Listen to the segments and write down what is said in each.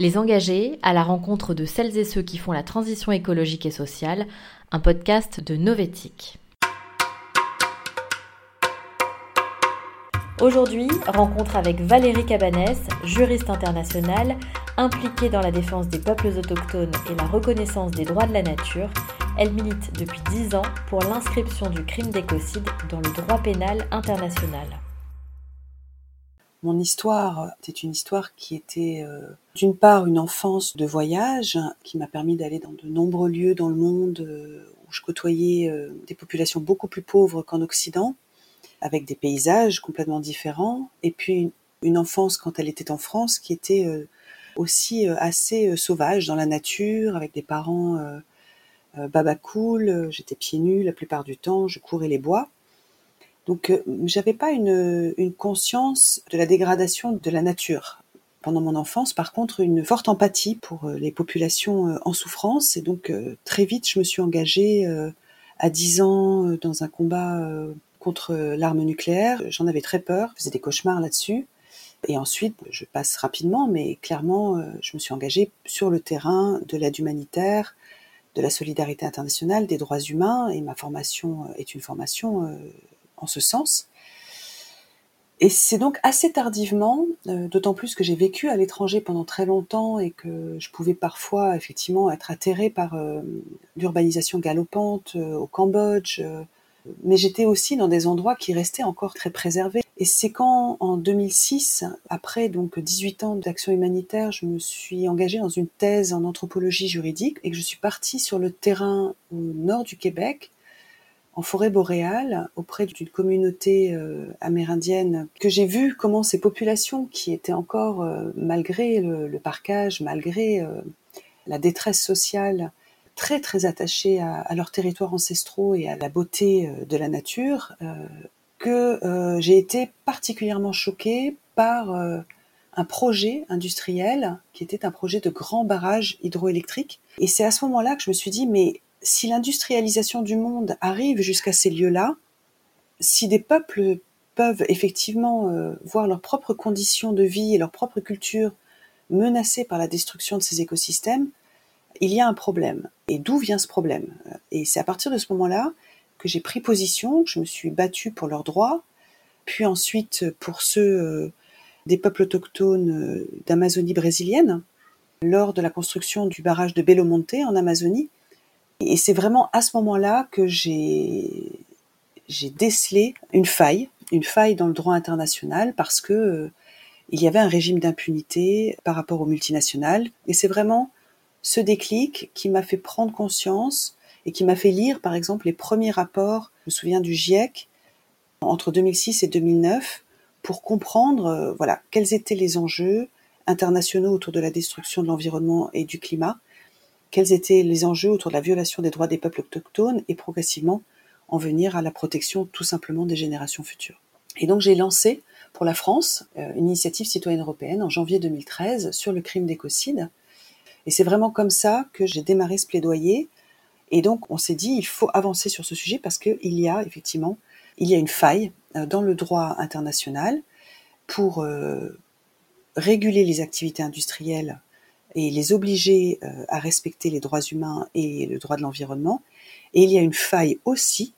Les engagés à la rencontre de celles et ceux qui font la transition écologique et sociale, un podcast de Novetic. Aujourd'hui, rencontre avec Valérie Cabanès, juriste internationale, impliquée dans la défense des peuples autochtones et la reconnaissance des droits de la nature. Elle milite depuis 10 ans pour l'inscription du crime d'écocide dans le droit pénal international. Mon histoire était une histoire qui était euh, d'une part une enfance de voyage qui m'a permis d'aller dans de nombreux lieux dans le monde euh, où je côtoyais euh, des populations beaucoup plus pauvres qu'en Occident, avec des paysages complètement différents, et puis une enfance quand elle était en France qui était aussi assez sauvage dans la nature, avec des parents baba cool, j'étais pieds nus la plupart du temps, je courais les bois. Donc, euh, j'avais pas une, une, conscience de la dégradation de la nature pendant mon enfance. Par contre, une forte empathie pour euh, les populations euh, en souffrance. Et donc, très vite, je me suis engagée à 10 ans dans un combat contre l'arme nucléaire. J'en avais très peur, je faisais des cauchemars là-dessus. Et ensuite, je passe rapidement, mais clairement, je me suis engagée sur le terrain de l'aide humanitaire, de la solidarité internationale, des droits humains, et ma formation est une formation en ce sens. Et c'est donc assez tardivement, euh, d'autant plus que j'ai vécu à l'étranger pendant très longtemps et que je pouvais parfois effectivement être atterrée par euh, l'urbanisation galopante euh, au Cambodge, mais j'étais aussi dans des endroits qui restaient encore très préservés. Et c'est quand, en 2006, après donc 18 ans d'action humanitaire, je me suis engagée dans une thèse en anthropologie juridique et que je suis partie sur le terrain au nord du Québec en forêt boréale auprès d'une communauté euh, amérindienne que j'ai vu comment ces populations qui étaient encore, euh, malgré le, parcage, malgré euh, la détresse sociale, très très attachées à leurs territoires ancestraux et à la beauté de la nature, que j'ai été particulièrement choquée par un projet industriel qui était un projet de grand barrage hydroélectrique. Et c'est à ce moment-là que je me suis dit, mais si l'industrialisation du monde arrive jusqu'à ces lieux-là, si des peuples peuvent effectivement euh, voir leurs propres conditions de vie et leur propre culture menacées par la destruction de ces écosystèmes, il y a un problème. Et d'où vient ce problème? Et c'est à partir de ce moment-là que j'ai pris position, que je me suis battue pour leurs droits, puis ensuite pour ceux euh, des peuples autochtones euh, d'Amazonie brésilienne, lors de la construction du barrage de Belo Monte en Amazonie, et c'est vraiment à ce moment-là que j'ai décelé une faille, une faille dans le droit international parce que euh, il y avait un régime d'impunité par rapport aux multinationales. Et c'est vraiment ce déclic qui m'a fait prendre conscience et qui m'a fait lire, par exemple, les premiers rapports, je me souviens du GIEC, entre 2006 et 2009, pour comprendre, euh, voilà, quels étaient les enjeux internationaux autour de la destruction de l'environnement et du climat, quels étaient les enjeux autour de la violation des droits des peuples autochtones et progressivement en venir à la protection tout simplement des générations futures. Et donc j'ai lancé pour la France euh, une initiative citoyenne européenne en janvier 2013 sur le crime d'écocide. Et c'est vraiment comme ça que j'ai démarré ce plaidoyer. Et donc on s'est dit il faut avancer sur ce sujet parce qu'il y a effectivement il y a une faille euh, dans le droit international pour euh, réguler les activités industrielles et les obliger euh, à respecter les droits humains et le droit de l'environnement. Et il y a une faille aussi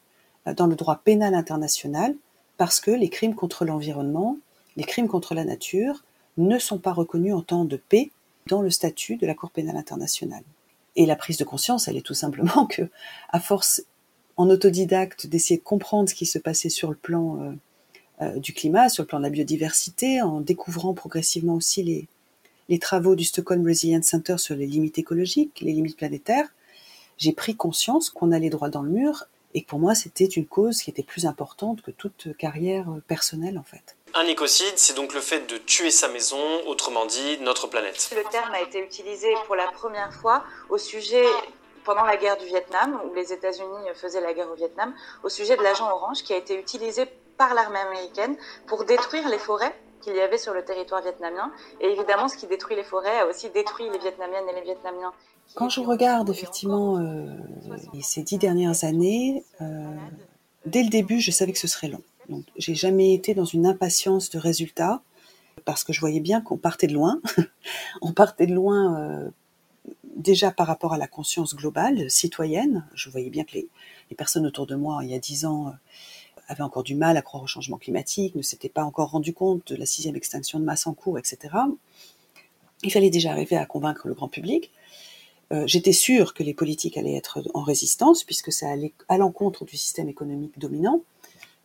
euh, dans le droit pénal international parce que les crimes contre l'environnement, les crimes contre la nature ne sont pas reconnus en temps de paix dans le statut de la Cour pénale internationale. Et la prise de conscience, elle est tout simplement que, à force en autodidacte d'essayer de comprendre ce qui se passait sur le plan euh, du climat, sur le plan de la biodiversité, en découvrant progressivement aussi les, les travaux du Stockholm Resilience Center sur les limites écologiques, les limites planétaires, j'ai pris conscience qu'on allait droit dans le mur et que pour moi c'était une cause qui était plus importante que toute carrière personnelle en fait. Un écocide, c'est donc le fait de tuer sa maison, autrement dit notre planète. Le terme a été utilisé pour la première fois au sujet pendant la guerre du Vietnam, où les États-Unis faisaient la guerre au Vietnam, au sujet de l'agent orange qui a été utilisé par l'armée américaine pour détruire les forêts qu'il y avait sur le territoire vietnamien. Et évidemment, ce qui détruit les forêts a aussi détruit les Vietnamiennes et les Vietnamiens. Quand je regarde effectivement euh, ces dix dernières années, euh, dès le début, je savais que ce serait long. Donc, j'ai jamais été dans une impatience de résultats. parce que je voyais bien qu'on partait de loin. on partait de loin euh, déjà par rapport à la conscience globale citoyenne. Je voyais bien que les, personnes autour de moi, il y a dix ans, avaient encore du mal à croire au changement climatique, ne s'étaient pas encore rendu compte de la sixième extinction de masse en cours, etc. Il fallait déjà arriver à convaincre le grand public. Euh, j'étais sûre que les politiques allaient être en résistance, puisque ça allait à l'encontre du système économique dominant.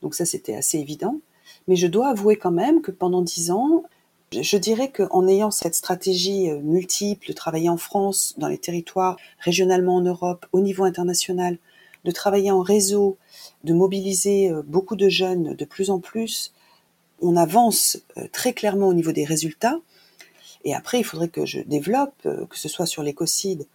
Donc ça, c'était assez évident. Mais je dois avouer quand même que pendant dix ans, je dirais qu'en ayant cette stratégie euh, multiple de travailler en France, dans les territoires, régionalement en Europe, au niveau international, de travailler en réseau, de mobiliser euh, beaucoup de jeunes de plus en plus, on avance très clairement au niveau des résultats. Et après, il faudrait que je développe, euh, que ce soit sur l'écocide.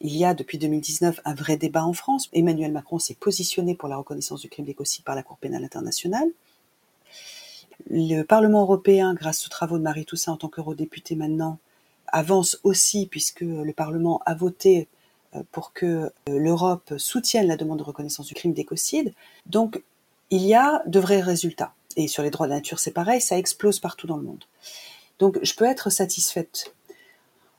Il y a depuis 2019 un vrai débat en France. Emmanuel Macron s'est positionné pour la reconnaissance du crime d'écocide par la Cour pénale internationale. Le Parlement européen, grâce aux travaux de Marie Toussaint en tant qu'eurodéputée maintenant, avance aussi puisque le Parlement a voté euh, pour que euh, l'Europe soutienne la demande de reconnaissance du crime d'écocide. Donc, il y a de vrais résultats. Et sur les droits de la nature, c'est pareil, ça explose partout dans le monde. Donc je peux être satisfaite.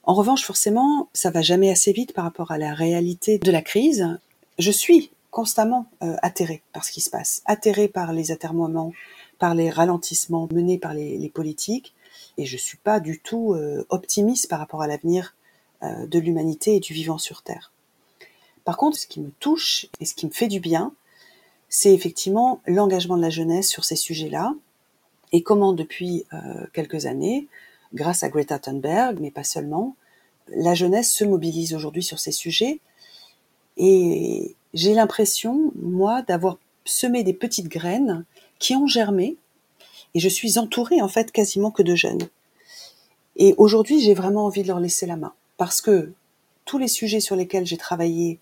En revanche, forcément, ça va jamais assez vite par rapport à la réalité de la crise. Je suis constamment euh, atterrée par ce qui se passe, atterrée par les atermoiements, par les ralentissements menés par les, politiques, et je suis pas du tout euh, optimiste par rapport à l'avenir euh, de l'humanité et du vivant sur Terre. Par contre, ce qui me touche et ce qui me fait du bien, c'est effectivement l'engagement de la jeunesse sur ces sujets-là, et comment depuis euh, quelques années, grâce à Greta Thunberg, mais pas seulement, la jeunesse se mobilise aujourd'hui sur ces sujets. Et j'ai l'impression, moi, d'avoir semé des petites graines qui ont germé. Et je suis entourée, en fait, quasiment que de jeunes. Et aujourd'hui, j'ai vraiment envie de leur laisser la main. Parce que tous les sujets sur lesquels j'ai travaillé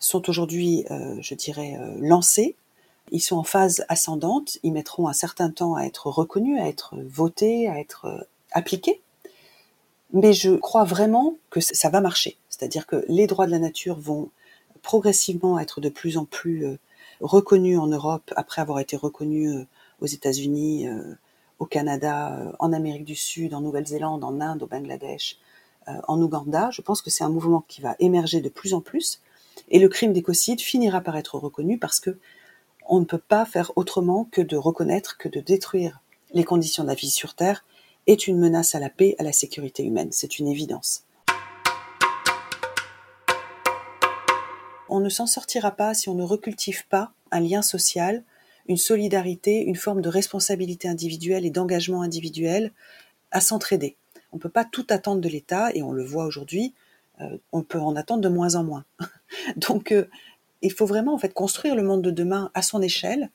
sont aujourd'hui, euh, je dirais, euh, lancés. Ils sont en phase ascendante, ils mettront un certain temps à être reconnus, à être votés, à être euh, appliqués. Mais je crois vraiment que ça va marcher. C'est-à-dire que les droits de la nature vont progressivement être de plus en plus reconnus en Europe après avoir été reconnus aux États-Unis, au Canada, en Amérique du Sud, en Nouvelle-Zélande, en Inde, au Bangladesh, en Ouganda. Je pense que c'est un mouvement qui va émerger de plus en plus. Et le crime d'écocide finira par être reconnu parce que on ne peut pas faire autrement que de reconnaître que de détruire les conditions de la vie sur Terre est une menace à la paix, à la sécurité humaine. C'est une évidence. On ne s'en sortira pas si on ne recultive pas un lien social, une solidarité, une forme de responsabilité individuelle et d'engagement individuel à s'entraider. On ne peut pas tout attendre de l'État, et on le voit aujourd'hui, euh, on peut en attendre de moins en moins. Donc, euh, il faut vraiment en fait construire le monde de demain à son échelle,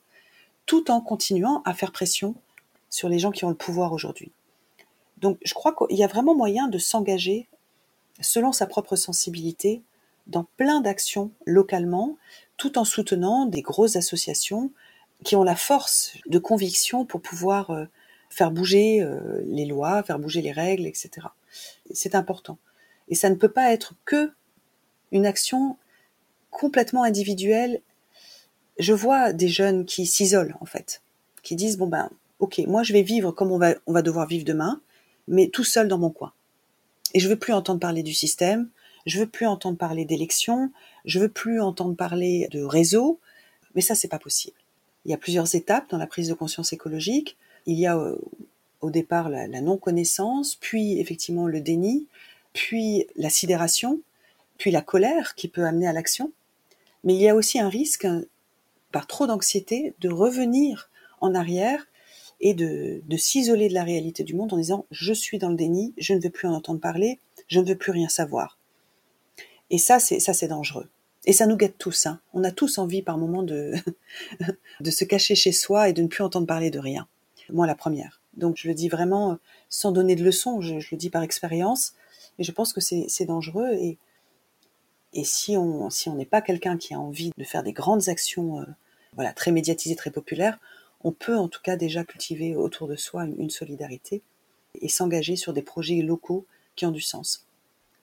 tout en continuant à faire pression sur les gens qui ont le pouvoir aujourd'hui. Donc je crois qu'il y a vraiment moyen de s'engager selon sa propre sensibilité dans plein d'actions localement, tout en soutenant des grosses associations qui ont la force de conviction pour pouvoir euh, faire bouger euh, les lois, faire bouger les règles, etc. C'est important. Et ça ne peut pas être que une action complètement individuel. Je vois des jeunes qui s'isolent en fait, qui disent bon ben ok, moi je vais vivre comme on va on va devoir vivre demain, mais tout seul dans mon coin. Et je veux plus entendre parler du système, je veux plus entendre parler d'élections, je veux plus entendre parler de réseau, mais ça c'est pas possible. Il y a plusieurs étapes dans la prise de conscience écologique. Il y a euh, au départ la, non-connaissance, puis effectivement le déni, puis la sidération, puis la colère qui peut amener à l'action. Mais il y a aussi un risque, par trop d'anxiété, de revenir en arrière et de, s'isoler de la réalité du monde en disant je suis dans le déni, je ne veux plus en entendre parler, je ne veux plus rien savoir. Et ça, c'est ça, c'est dangereux. Et ça nous guette tous. Hein. On a tous envie par moment de, de se cacher chez soi et de ne plus entendre parler de rien. Moi, la première. Donc, je le dis vraiment sans donner de leçons, je, le dis par expérience, mais je pense que c'est dangereux et, et si on si on n'est pas quelqu'un qui a envie de faire des grandes actions, euh, voilà, très médiatisées, très populaires, on peut en tout cas déjà cultiver autour de soi une, solidarité et s'engager sur des projets locaux qui ont du sens.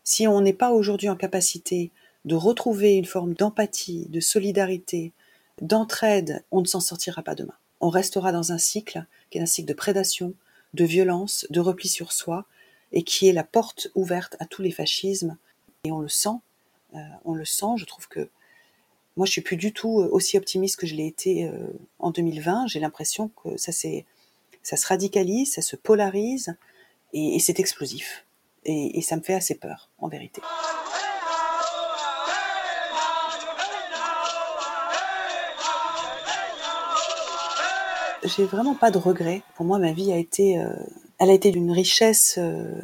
Si on n'est pas aujourd'hui en capacité de retrouver une forme d'empathie, de solidarité, d'entraide, on ne s'en sortira pas demain. On restera dans un cycle qui est un cycle de prédation, de violence, de repli sur soi, et qui est la porte ouverte à tous les fascismes. Et on le sent, euh, on le sent. Je trouve que moi, je suis plus du tout euh, aussi optimiste que je l'ai été euh, en 2020. J'ai l'impression que ça, se radicalise, ça se polarise, et, c'est explosif. Et ça me fait assez peur, en vérité. J'ai vraiment pas de regrets. Pour moi, ma vie a été, euh, elle a été d'une richesse euh,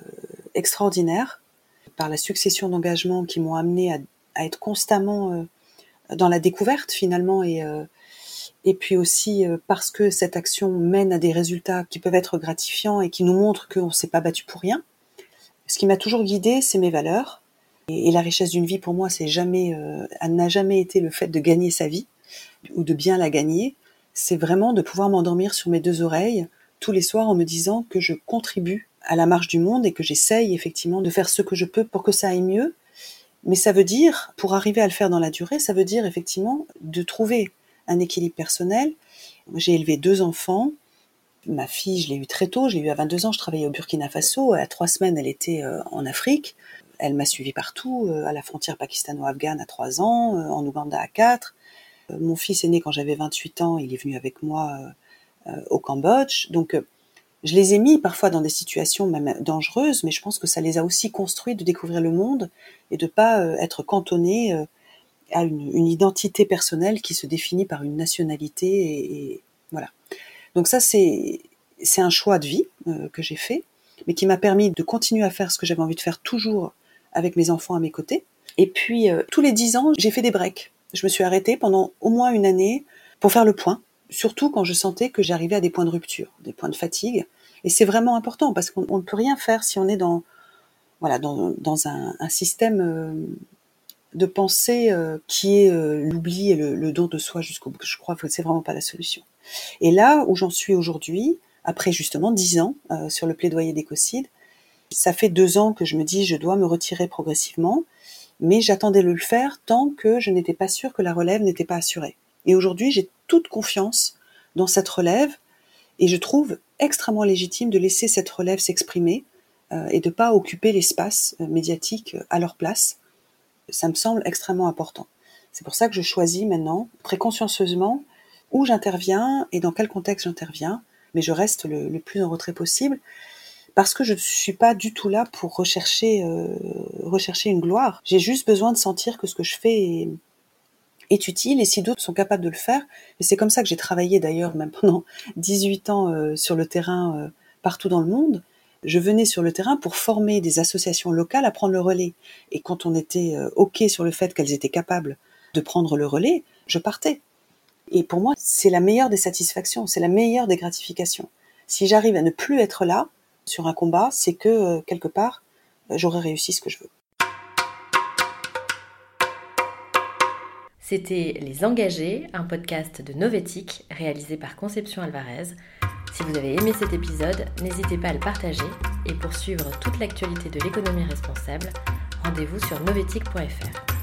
extraordinaire par la succession d'engagements qui m'ont amené à, être constamment euh, dans la découverte finalement et et puis aussi parce que cette action mène à des résultats qui peuvent être gratifiants et qui nous montrent qu'on s'est pas battu pour rien. Ce qui m'a toujours guidée, c'est mes valeurs. Et, et la richesse d'une vie, pour moi, c'est jamais, elle n'a jamais été le fait de gagner sa vie ou de bien la gagner c'est vraiment de pouvoir m'endormir sur mes deux oreilles tous les soirs en me disant que je contribue à la marche du monde et que j'essaye effectivement de faire ce que je peux pour que ça aille mieux. Mais ça veut dire, pour arriver à le faire dans la durée, ça veut dire effectivement de trouver un équilibre personnel. J'ai élevé deux enfants. Ma fille, je l'ai eue très tôt. Je l'ai eue à 22 ans. Je travaillais au Burkina Faso. À trois semaines, elle était euh, en Afrique. Elle m'a suivie partout, euh, à la frontière pakistano-afghane à 3 ans, euh, en Ouganda à 4 mon fils est né quand j'avais 28 ans, il est venu avec moi euh, euh, au Cambodge. Donc, je les ai mis parfois dans des situations même dangereuses, mais je pense que ça les a aussi construits de découvrir le monde et de pas être cantonnés à une, identité personnelle qui se définit par une nationalité et, voilà. Donc ça c'est c'est un choix de vie que j'ai fait, mais qui m'a permis de continuer à faire ce que j'avais envie de faire toujours avec mes enfants à mes côtés. Et puis tous les dix ans j'ai fait des breaks je me suis arrêtée pendant au moins une année pour faire le point, surtout quand je sentais que j'arrivais à des points de rupture, des points de fatigue. Et c'est vraiment important parce qu'on ne peut rien faire si on est dans, voilà, dans, un, système euh, de pensée euh, qui est euh, l'oubli et le, don de soi jusqu'au bout. Je crois que c'est vraiment pas la solution. Et là où j'en suis aujourd'hui, après justement dix ans sur le plaidoyer d'écocide, ça fait deux ans que je me dis je dois me retirer progressivement mais j'attendais de le faire tant que je n'étais pas sûre que la relève n'était pas assurée. Et aujourd'hui, j'ai toute confiance dans cette relève et je trouve extrêmement légitime de laisser cette relève s'exprimer euh, et de pas occuper l'espace euh, médiatique euh, à leur place. Ça me semble extrêmement important. C'est pour ça que je choisis maintenant très consciencieusement où j'interviens et dans quel contexte j'interviens, mais je reste le, plus en retrait possible parce que je ne suis pas du tout là pour rechercher, rechercher une gloire. J'ai juste besoin de sentir que ce que je fais est, utile et si d'autres sont capables de le faire, c'est comme ça que j'ai travaillé d'ailleurs même pendant 18 ans euh, sur le terrain euh, partout dans le monde, je venais sur le terrain pour former des associations locales à prendre le relais. Et quand on était OK sur le fait qu'elles étaient capables de prendre le relais, je partais. Et pour moi, c'est la meilleure des satisfactions, c'est la meilleure des gratifications. Si j'arrive à ne plus être là, sur un combat, c'est que euh, quelque part, euh, j'aurais réussi ce que je veux. C'était Les Engagés, un podcast de Novetic réalisé par Conception Alvarez. Si vous avez aimé cet épisode, n'hésitez pas à le partager et pour suivre toute l'actualité de l'économie responsable, rendez-vous sur novetic.fr.